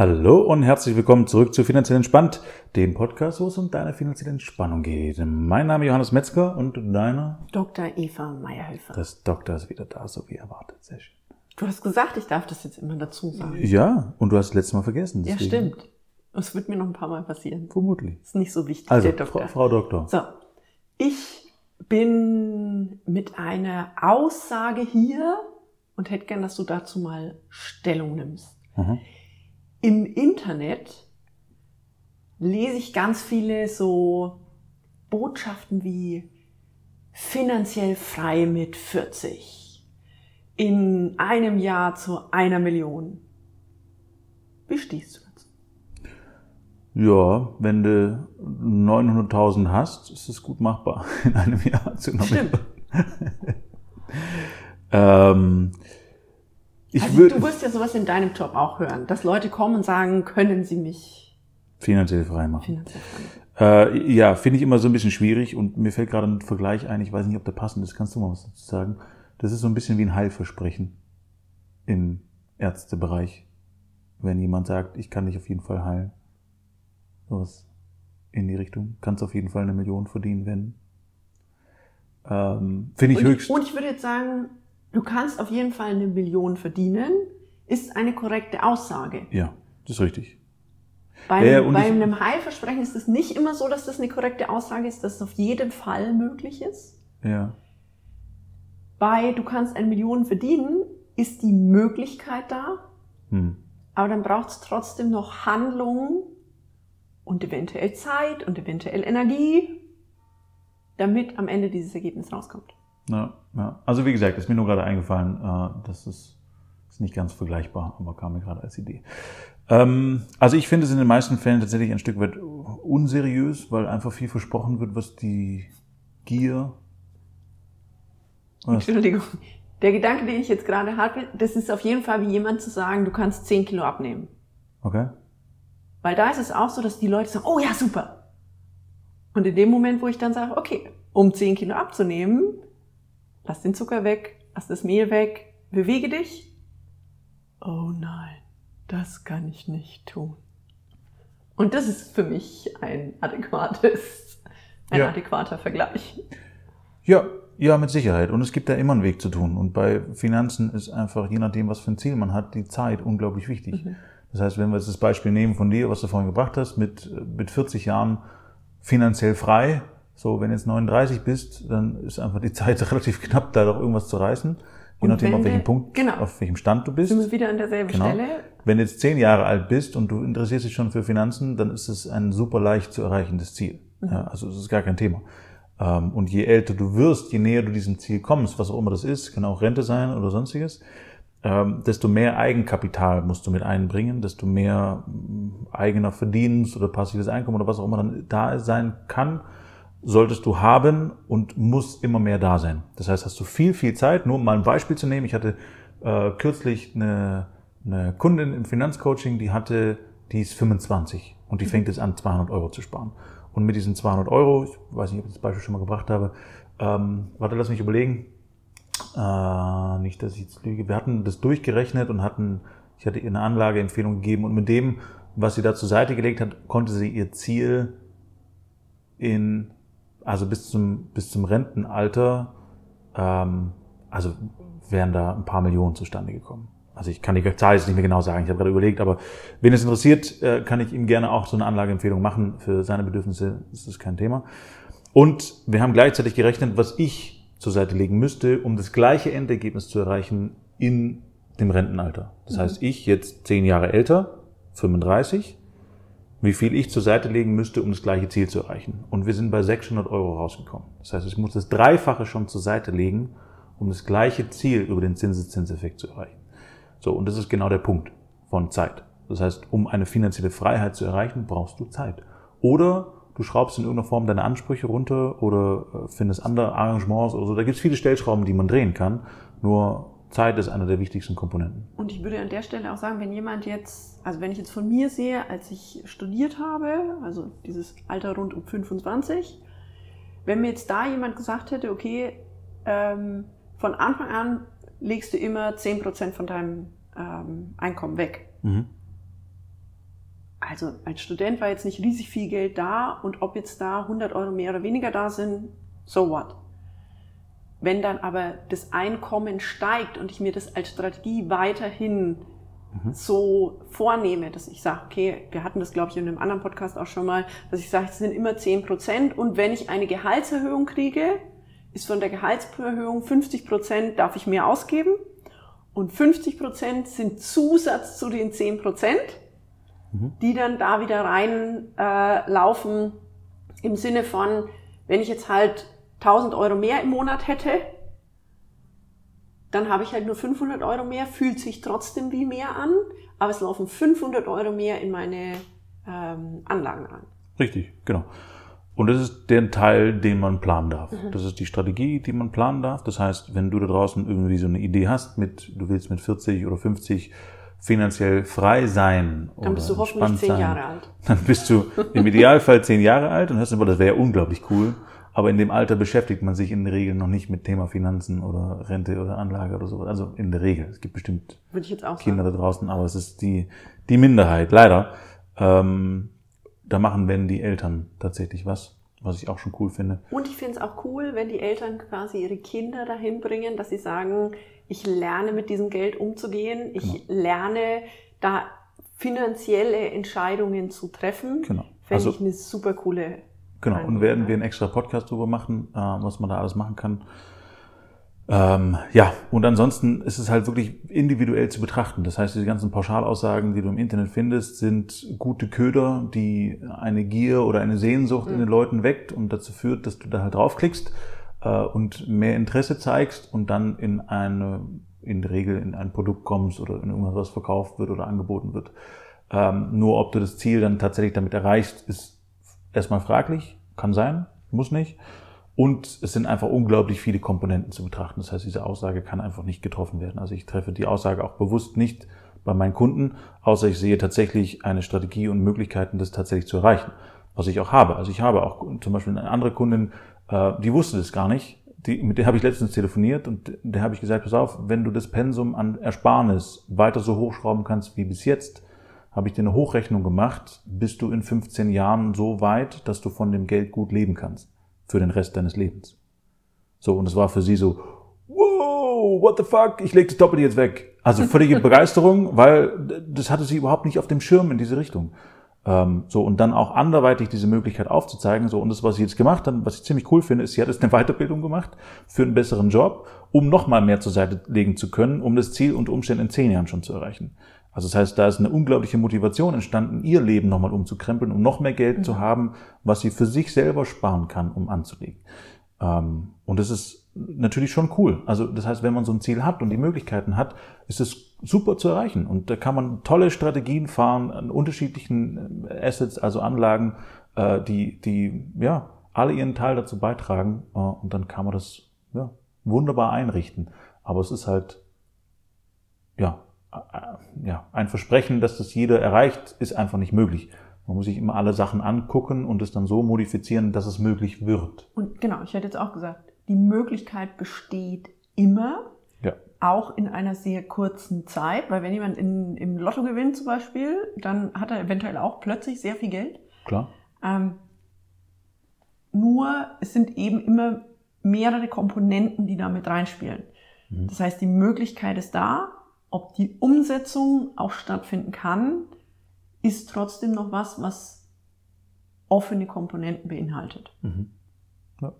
Hallo und herzlich willkommen zurück zu Finanziell Entspannt, dem Podcast, wo es um deine finanzielle Entspannung geht. Mein Name ist Johannes Metzger und deiner? Dr. Eva Meyerhöfer. Das Doktor ist wieder da, so wie erwartet. Sehr schön. Du hast gesagt, ich darf das jetzt immer dazu sagen. Ja, und du hast das letzte Mal vergessen. Ja, stimmt. Es wird mir noch ein paar Mal passieren. Vermutlich. Ist nicht so wichtig, Also, der Doktor. Frau, Frau Doktor. So, ich bin mit einer Aussage hier und hätte gern, dass du dazu mal Stellung nimmst. Mhm. Im Internet lese ich ganz viele so Botschaften wie finanziell frei mit 40, in einem Jahr zu einer Million. Wie stehst du dazu? Ja, wenn du 900.000 hast, ist es gut machbar in einem Jahr zu einer Stimmt. ähm, ich Also würde du wirst ja sowas in deinem Job auch hören, dass Leute kommen und sagen, können sie mich finanziell frei machen. finanziell? Äh, ja, finde ich immer so ein bisschen schwierig und mir fällt gerade ein Vergleich ein, ich weiß nicht, ob der passend ist, kannst du mal was dazu sagen? Das ist so ein bisschen wie ein Heilversprechen im Ärztebereich. Wenn jemand sagt, ich kann dich auf jeden Fall heilen. Sowas in die Richtung. Kannst auf jeden Fall eine Million verdienen, wenn. Ähm, finde ich und, höchst. und ich würde jetzt sagen, du kannst auf jeden Fall eine Million verdienen, ist eine korrekte Aussage. ja, das ist richtig. Bei, Ja, bei einem Heilversprechen ist es nicht immer so, dass das eine korrekte Aussage ist, dass es auf jeden Fall möglich ist. Ja. Bei du kannst eine Million verdienen, ist die Möglichkeit da, Hm. aber dann braucht es trotzdem noch Handlungen und eventuell Zeit und eventuell Energie, damit am Ende dieses Ergebnis rauskommt. Ja, ja. Also wie gesagt, ist mir nur gerade eingefallen, äh, das ist, ist nicht ganz vergleichbar, aber kam mir gerade als Idee. Ähm, also ich finde es in den meisten Fällen tatsächlich ein Stück weit unseriös, weil einfach viel versprochen wird, was die Gier. Was? Entschuldigung. Der Gedanke, den ich jetzt gerade hatte, das ist auf jeden Fall wie jemand zu sagen, du kannst 10 Kilo abnehmen. Okay. Weil da ist es auch so, dass die Leute sagen, oh ja, super. Und in dem Moment, wo ich dann sage, okay, um 10 Kilo abzunehmen, lass den Zucker weg, lass das Mehl weg, bewege dich. Oh nein, das kann ich nicht tun. Und das ist für mich ein adäquates, ein Ja. adäquater Vergleich. Ja, ja, mit Sicherheit. Und es gibt da immer einen Weg zu tun. Und bei Finanzen ist einfach, je nachdem, was für ein Ziel man hat, die Zeit unglaublich wichtig. Das heißt, wenn wir jetzt das Beispiel nehmen von dir, was du vorhin gebracht hast, mit, mit 40 Jahren finanziell frei, so, wenn du jetzt 39 bist, dann ist einfach die Zeit relativ knapp, da doch irgendwas zu reißen. Je nachdem, auf welchem Punkt, genau. auf welchem Stand du bist. Sind wir wieder an derselben Genau. Stelle? Wenn du jetzt zehn Jahre alt bist und du interessierst dich schon für Finanzen, dann ist es ein super leicht zu erreichendes Ziel. Ja, also es ist gar kein Thema. Ähm, Und je älter du wirst, je näher du diesem Ziel kommst, was auch immer das ist, kann auch Rente sein oder sonstiges, ähm, desto mehr Eigenkapital musst du mit einbringen, desto mehr eigener Verdienst oder passives Einkommen oder was auch immer dann da sein kann, solltest du haben und muss immer mehr da sein. Das heißt, hast du viel, viel Zeit. Nur um mal ein Beispiel zu nehmen. Ich hatte äh, kürzlich eine, eine Kundin im Finanzcoaching, die hatte, die ist 25 und die fängt jetzt an, 200 Euro zu sparen. Und mit diesen 200 Euro, ich weiß nicht, ob ich das Beispiel schon mal gebracht habe, ähm, warte, lass mich überlegen. Äh, nicht, dass ich jetzt lüge. Wir hatten das durchgerechnet und hatten, ich hatte ihr eine Anlageempfehlung gegeben und mit dem, was sie da zur Seite gelegt hat, konnte sie ihr Ziel in, also bis zum, bis zum Rentenalter, ähm, also wären da ein paar Millionen zustande gekommen. Also ich kann die Zahl jetzt nicht mehr genau sagen, ich habe gerade überlegt, aber wen es interessiert, äh, kann ich ihm gerne auch so eine Anlageempfehlung machen. Für seine Bedürfnisse ist das kein Thema. Und wir haben gleichzeitig gerechnet, was ich zur Seite legen müsste, um das gleiche Endergebnis zu erreichen in dem Rentenalter. Das heißt, ich jetzt zehn Jahre älter, 35, wie viel ich zur Seite legen müsste, um das gleiche Ziel zu erreichen. Und wir sind bei 600 Euro rausgekommen. Das heißt, ich muss das Dreifache schon zur Seite legen, um das gleiche Ziel über den Zinseszinseffekt zu erreichen. So, und das ist genau der Punkt von Zeit. Das heißt, um eine finanzielle Freiheit zu erreichen, brauchst du Zeit. Oder du schraubst in irgendeiner Form deine Ansprüche runter oder äh, findest andere Arrangements oder so. Da gibt es viele Stellschrauben, die man drehen kann. Nur Zeit ist einer der wichtigsten Komponenten. Und ich würde an der Stelle auch sagen, wenn jemand jetzt, also wenn ich jetzt von mir sehe, als ich studiert habe, also dieses Alter rund um 25, wenn mir jetzt da jemand gesagt hätte, okay, ähm, von Anfang an legst du immer 10% von deinem ähm, Einkommen weg, Mhm. also als Student war jetzt nicht riesig viel Geld da und ob jetzt da 100 Euro mehr oder weniger da sind, so what. Wenn dann aber das Einkommen steigt und ich mir das als Strategie weiterhin mhm. so vornehme, dass ich sage, okay, wir hatten das, glaube ich, in einem anderen Podcast auch schon mal, dass ich sage, es sind immer 10 Prozent und wenn ich eine Gehaltserhöhung kriege, ist von der Gehaltserhöhung 50 Prozent darf ich mehr ausgeben und 50 Prozent sind Zusatz zu den 10 Prozent, mhm. die dann da wieder reinlaufen äh, laufen im Sinne von, wenn ich jetzt halt 1000 Euro mehr im Monat hätte, dann habe ich halt nur 500 Euro mehr, fühlt sich trotzdem wie mehr an, aber es laufen 500 Euro mehr in meine ähm, Anlagen an. Richtig, genau. Und das ist der Teil, den man planen darf. Mhm. Das ist die Strategie, die man planen darf. Das heißt, wenn du da draußen irgendwie so eine Idee hast, mit, du willst mit 40 oder 50 finanziell frei sein. Dann bist du hoffentlich zehn Jahre alt. Dann bist du im Idealfall zehn Jahre alt und hast aber, das wäre ja unglaublich cool. Aber in dem Alter beschäftigt man sich in der Regel noch nicht mit Thema Finanzen oder Rente oder Anlage oder sowas. Also in der Regel. Es gibt bestimmt Kinder da draußen, aber es ist die, die Minderheit, leider. Ähm, da machen, wenn die Eltern tatsächlich was, was ich auch schon cool finde. Und ich finde es auch cool, wenn die Eltern quasi ihre Kinder dahin bringen, dass sie sagen, ich lerne mit diesem Geld umzugehen, ich genau. lerne da finanzielle Entscheidungen zu treffen. Genau. Fände also, ich eine super coole Genau, und werden wir einen extra Podcast drüber machen, äh, was man da alles machen kann. Ähm, ja, und ansonsten ist es halt wirklich individuell zu betrachten. Das heißt, diese ganzen Pauschalaussagen, die du im Internet findest, sind gute Köder, die eine Gier oder eine Sehnsucht mhm. in den Leuten weckt und dazu führt, dass du da halt draufklickst äh, und mehr Interesse zeigst und dann in eine, in der Regel in ein Produkt kommst oder in irgendwas, was verkauft wird oder angeboten wird. Ähm, nur ob du das Ziel dann tatsächlich damit erreichst, ist erstmal fraglich, kann sein, muss nicht. Und es sind einfach unglaublich viele Komponenten zu betrachten. Das heißt, diese Aussage kann einfach nicht getroffen werden. Also ich treffe die Aussage auch bewusst nicht bei meinen Kunden, außer ich sehe tatsächlich eine Strategie und Möglichkeiten, das tatsächlich zu erreichen. Was ich auch habe. Also ich habe auch zum Beispiel eine andere Kundin, äh, die wusste das gar nicht. Die, mit der habe ich letztens telefoniert und der habe ich gesagt, pass auf, wenn du das Pensum an Ersparnis weiter so hochschrauben kannst wie bis jetzt, habe ich dir eine Hochrechnung gemacht, bist du in 15 Jahren so weit, dass du von dem Geld gut leben kannst. Für den Rest deines Lebens. So, und es war für sie so, wow, what the fuck, ich leg das Doppelte jetzt weg. Also völlige Begeisterung, weil das hatte sie überhaupt nicht auf dem Schirm in diese Richtung. Ähm, so, und dann auch anderweitig diese Möglichkeit aufzuzeigen. So, und das, was sie jetzt gemacht hat, was ich ziemlich cool finde, ist, sie hat jetzt eine Weiterbildung gemacht für einen besseren Job, um nochmal mehr zur Seite legen zu können, um das Ziel unter Umständen in zehn Jahren schon zu erreichen. Also das heißt, da ist eine unglaubliche Motivation entstanden, ihr Leben nochmal umzukrempeln, um noch mehr Geld mhm. zu haben, was sie für sich selber sparen kann, um anzulegen. Ähm, und das ist natürlich schon cool. Also das heißt, wenn man so ein Ziel hat und die Möglichkeiten hat, ist es super zu erreichen. Und da kann man tolle Strategien fahren an unterschiedlichen äh, Assets, also Anlagen, äh, die, die ja alle ihren Teil dazu beitragen. Äh, und dann kann man das ja, wunderbar einrichten. Aber es ist halt ja ja, ein Versprechen, dass das jeder erreicht, ist einfach nicht möglich. Man muss sich immer alle Sachen angucken und es dann so modifizieren, dass es möglich wird. Und genau, ich hätte jetzt auch gesagt, die Möglichkeit besteht immer, ja. auch in einer sehr kurzen Zeit, weil wenn jemand in, im Lotto gewinnt zum Beispiel, dann hat er eventuell auch plötzlich sehr viel Geld. Klar. Ähm, nur es sind eben immer mehrere Komponenten, die da mit reinspielen. Mhm. Das heißt, die Möglichkeit ist da, ob die Umsetzung auch stattfinden kann, ist trotzdem noch was, was offene Komponenten beinhaltet. Mhm. Ja,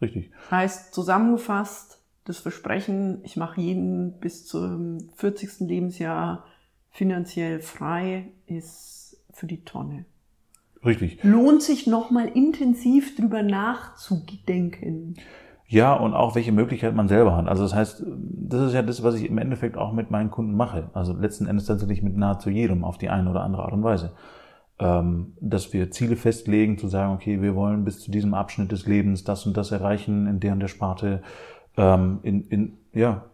richtig. Heißt zusammengefasst, das Versprechen, ich mache jeden bis zum 40. Lebensjahr finanziell frei, ist für die Tonne. Richtig. Lohnt sich nochmal intensiv drüber nachzudenken. Ja, und auch welche Möglichkeit man selber hat. Also das heißt, das ist ja das, was ich im Endeffekt auch mit meinen Kunden mache. Also letzten Endes tatsächlich mit nahezu jedem auf die eine oder andere Art und Weise. Ähm, dass wir Ziele festlegen, zu sagen, okay, wir wollen bis zu diesem Abschnitt des Lebens das und das erreichen, in der und der Sparte, ähm, in, in, ja,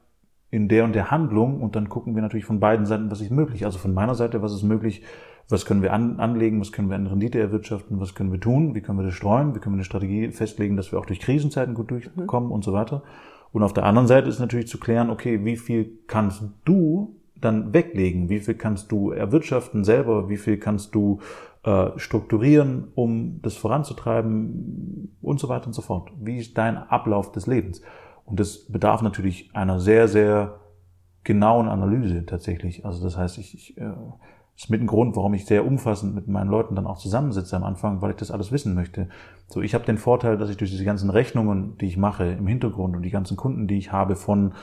in der und der Handlung. Und dann gucken wir natürlich von beiden Seiten, was ist möglich. Also von meiner Seite, was ist möglich, was können wir an, anlegen, was können wir an Rendite erwirtschaften, was können wir tun, wie können wir das streuen, wie können wir eine Strategie festlegen, dass wir auch durch Krisenzeiten gut durchkommen mhm. und so weiter. Und auf der anderen Seite ist natürlich zu klären, okay, wie viel kannst du dann weglegen? Wie viel kannst du erwirtschaften selber? Wie viel kannst du äh, strukturieren, um das voranzutreiben und so weiter und so fort? Wie ist dein Ablauf des Lebens? Und das bedarf natürlich einer sehr, sehr genauen Analyse tatsächlich. Also das heißt, ich, ich äh, ist mit ein Grund, warum ich sehr umfassend mit meinen Leuten dann auch zusammensitze am Anfang, weil ich das alles wissen möchte. So, ich habe den Vorteil, dass ich durch diese ganzen Rechnungen, die ich mache im Hintergrund und die ganzen Kunden, die ich habe, von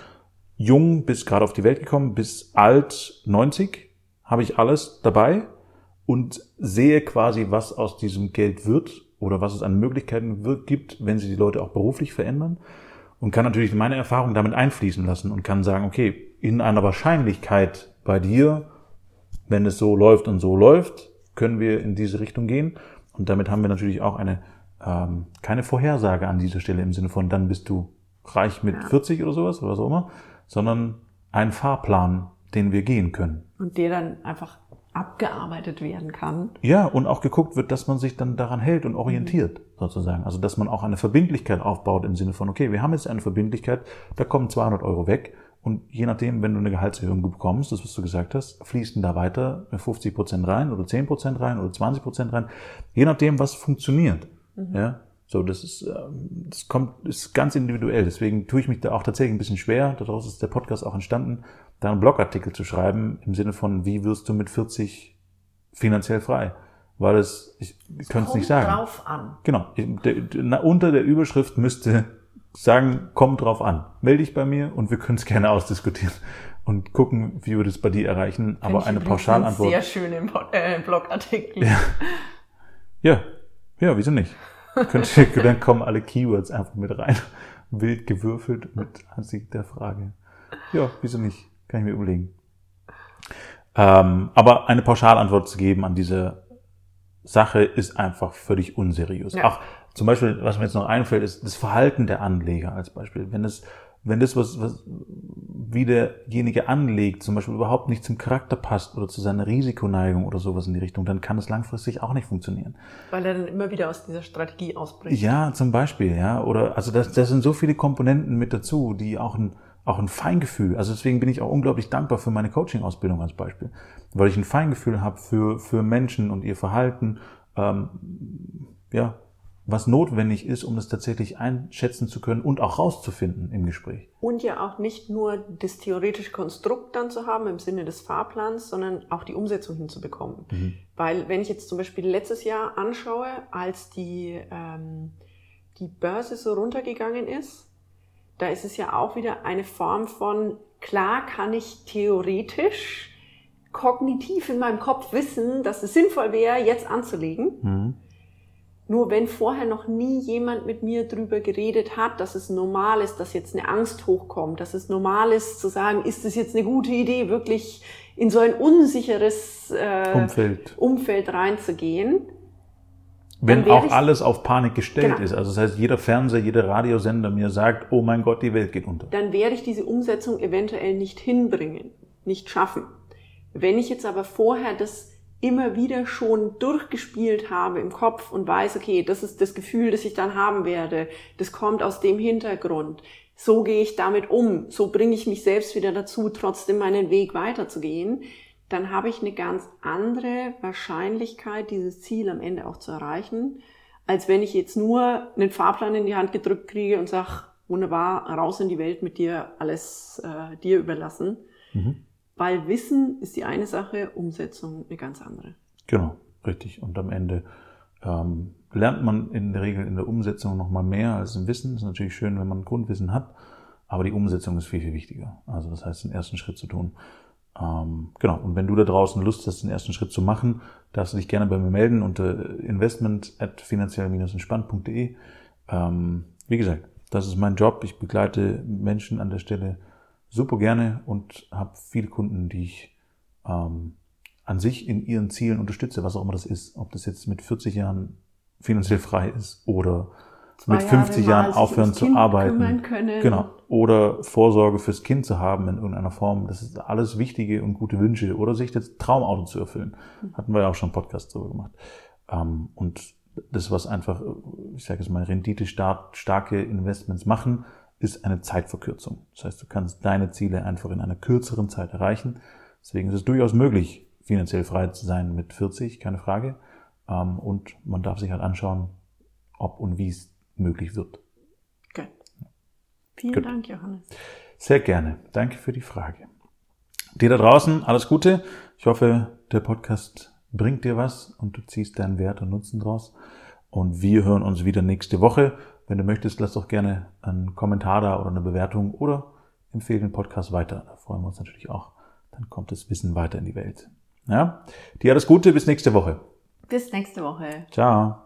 jung bis gerade auf die Welt gekommen, bis alt 90, habe ich alles dabei und sehe quasi, was aus diesem Geld wird oder was es an Möglichkeiten gibt, wenn sie die Leute auch beruflich verändern und kann natürlich meine Erfahrung damit einfließen lassen und kann sagen, okay, in einer Wahrscheinlichkeit bei dir wenn es so läuft und so läuft, können wir in diese Richtung gehen. Und damit haben wir natürlich auch eine ähm, keine Vorhersage an dieser Stelle im Sinne von, dann bist du reich mit ja. 40 oder sowas oder was auch immer, sondern ein Fahrplan, den wir gehen können. Und der dann einfach abgearbeitet werden kann. Ja, und auch geguckt wird, dass man sich dann daran hält und orientiert, mhm. sozusagen. Also, dass man auch eine Verbindlichkeit aufbaut im Sinne von, okay, wir haben jetzt eine Verbindlichkeit, da kommen 200 Euro weg und je nachdem, wenn du eine Gehaltserhöhung bekommst, das was du gesagt hast, fließen da weiter 50 Prozent rein oder 10 Prozent rein oder 20 Prozent rein. Je nachdem, was funktioniert. Mhm. Ja, so, das ist, ähm, das kommt, ist ganz individuell. Deswegen tue ich mich da auch tatsächlich ein bisschen schwer. Daraus ist der Podcast auch entstanden, da einen Blogartikel zu schreiben im Sinne von, wie wirst du mit 40 finanziell frei? Weil es, ich, ich könnte es nicht sagen. drauf an. Genau. Unter der Überschrift müsste sagen, komm drauf an. Melde dich bei mir und wir können es gerne ausdiskutieren und gucken, wie wir das bei dir erreichen. Find Aber eine Pauschalantwort. Sehr schön im äh, Blogartikel. Ja. ja, ja, wieso nicht? dann kommen alle Keywords einfach mit rein. Wild gewürfelt mit Ansicht der Frage. Ja, wieso nicht? Kann ich mir überlegen. Ähm, aber eine Pauschalantwort zu geben an diese Sache ist einfach völlig unseriös. Ja. Auch zum Beispiel, was mir jetzt noch einfällt, ist das Verhalten der Anleger als Beispiel. Wenn es, wenn das, was, was wie derjenige anlegt, zum Beispiel überhaupt nicht zum Charakter passt oder zu seiner Risikoneigung oder sowas in die Richtung, dann kann es langfristig auch nicht funktionieren. Weil er dann immer wieder aus dieser Strategie ausbricht. Ja, zum Beispiel, ja. Oder also das, das sind so viele Komponenten mit dazu, die auch ein, auch ein Feingefühl. Also deswegen bin ich auch unglaublich dankbar für meine Coaching-Ausbildung als Beispiel, weil ich ein Feingefühl habe für für Menschen und ihr Verhalten. Ähm, ja, was notwendig ist, um das tatsächlich einschätzen zu können und auch rauszufinden im Gespräch. Und ja auch nicht nur das theoretische Konstrukt dann zu haben im Sinne des Fahrplans, sondern auch die Umsetzung hinzubekommen. Mhm. Weil wenn ich jetzt zum Beispiel letztes Jahr anschaue, als die, ähm, die Börse so runtergegangen ist, da ist es ja auch wieder eine Form von, klar kann ich theoretisch kognitiv in meinem Kopf wissen, dass es sinnvoll wäre, jetzt anzulegen. Mhm. Nur wenn vorher noch nie jemand mit mir drüber geredet hat, dass es normal ist, dass jetzt eine Angst hochkommt, dass es normal ist zu sagen, ist es jetzt eine gute Idee, wirklich in so ein unsicheres äh, Umfeld. Umfeld reinzugehen. Wenn auch alles auf Panik gestellt genau. ist. Also das heißt, jeder Fernseher, jeder Radiosender mir sagt, oh mein Gott, die Welt geht unter. Dann werde ich diese Umsetzung eventuell nicht hinbringen, nicht schaffen. Wenn ich jetzt aber vorher das immer wieder schon durchgespielt habe im Kopf und weiß, okay, das ist das Gefühl, das ich dann haben werde, das kommt aus dem Hintergrund, so gehe ich damit um, so bringe ich mich selbst wieder dazu, trotzdem meinen Weg weiterzugehen, dann habe ich eine ganz andere Wahrscheinlichkeit, dieses Ziel am Ende auch zu erreichen, als wenn ich jetzt nur einen Fahrplan in die Hand gedrückt kriege und sage, wunderbar, raus in die Welt mit dir, alles äh, dir überlassen. Mhm. Weil Wissen ist die eine Sache, Umsetzung eine ganz andere. Genau, richtig. Und am Ende ähm, lernt man in der Regel in der Umsetzung noch mal mehr als im Wissen. Ist natürlich schön, wenn man Grundwissen hat, aber die Umsetzung ist viel, viel wichtiger. Also das heißt, den ersten Schritt zu tun. Ähm, genau, und wenn du da draußen Lust hast, den ersten Schritt zu machen, darfst du dich gerne bei mir melden unter investment at finanziell-entspannt.de. Ähm, wie gesagt, das ist mein Job. Ich begleite Menschen an der Stelle super gerne und habe viele Kunden, die ich ähm, an sich in ihren Zielen unterstütze, was auch immer das ist. Ob das jetzt mit 40 Jahren finanziell frei ist oder Zwei mit 50 Jahre Jahren aufhören zu kind arbeiten. Genau. Oder Vorsorge fürs Kind zu haben in irgendeiner Form. Das ist alles wichtige und gute Wünsche. Oder sich das Traumauto zu erfüllen. Hatten wir ja auch schon einen Podcast darüber gemacht. Ähm, und das, was einfach, ich sage jetzt mal, rendite starke Investments machen, ist eine Zeitverkürzung. Das heißt, du kannst deine Ziele einfach in einer kürzeren Zeit erreichen. Deswegen ist es durchaus möglich, finanziell frei zu sein mit 40, keine Frage. Ähm, und man darf sich halt anschauen, ob und wie es möglich wird. Gut. Vielen Gut. Dank, Johannes. Sehr gerne. Danke für die Frage. Dir da draußen alles Gute. Ich hoffe, der Podcast bringt dir was und du ziehst deinen Wert und Nutzen draus. Und wir hören uns wieder nächste Woche. Wenn du möchtest, lass doch gerne einen Kommentar da oder eine Bewertung oder empfehle den Podcast weiter. Da freuen wir uns natürlich auch. Dann kommt das Wissen weiter in die Welt. Ja? Dir alles Gute. Bis nächste Woche. Bis nächste Woche. Ciao.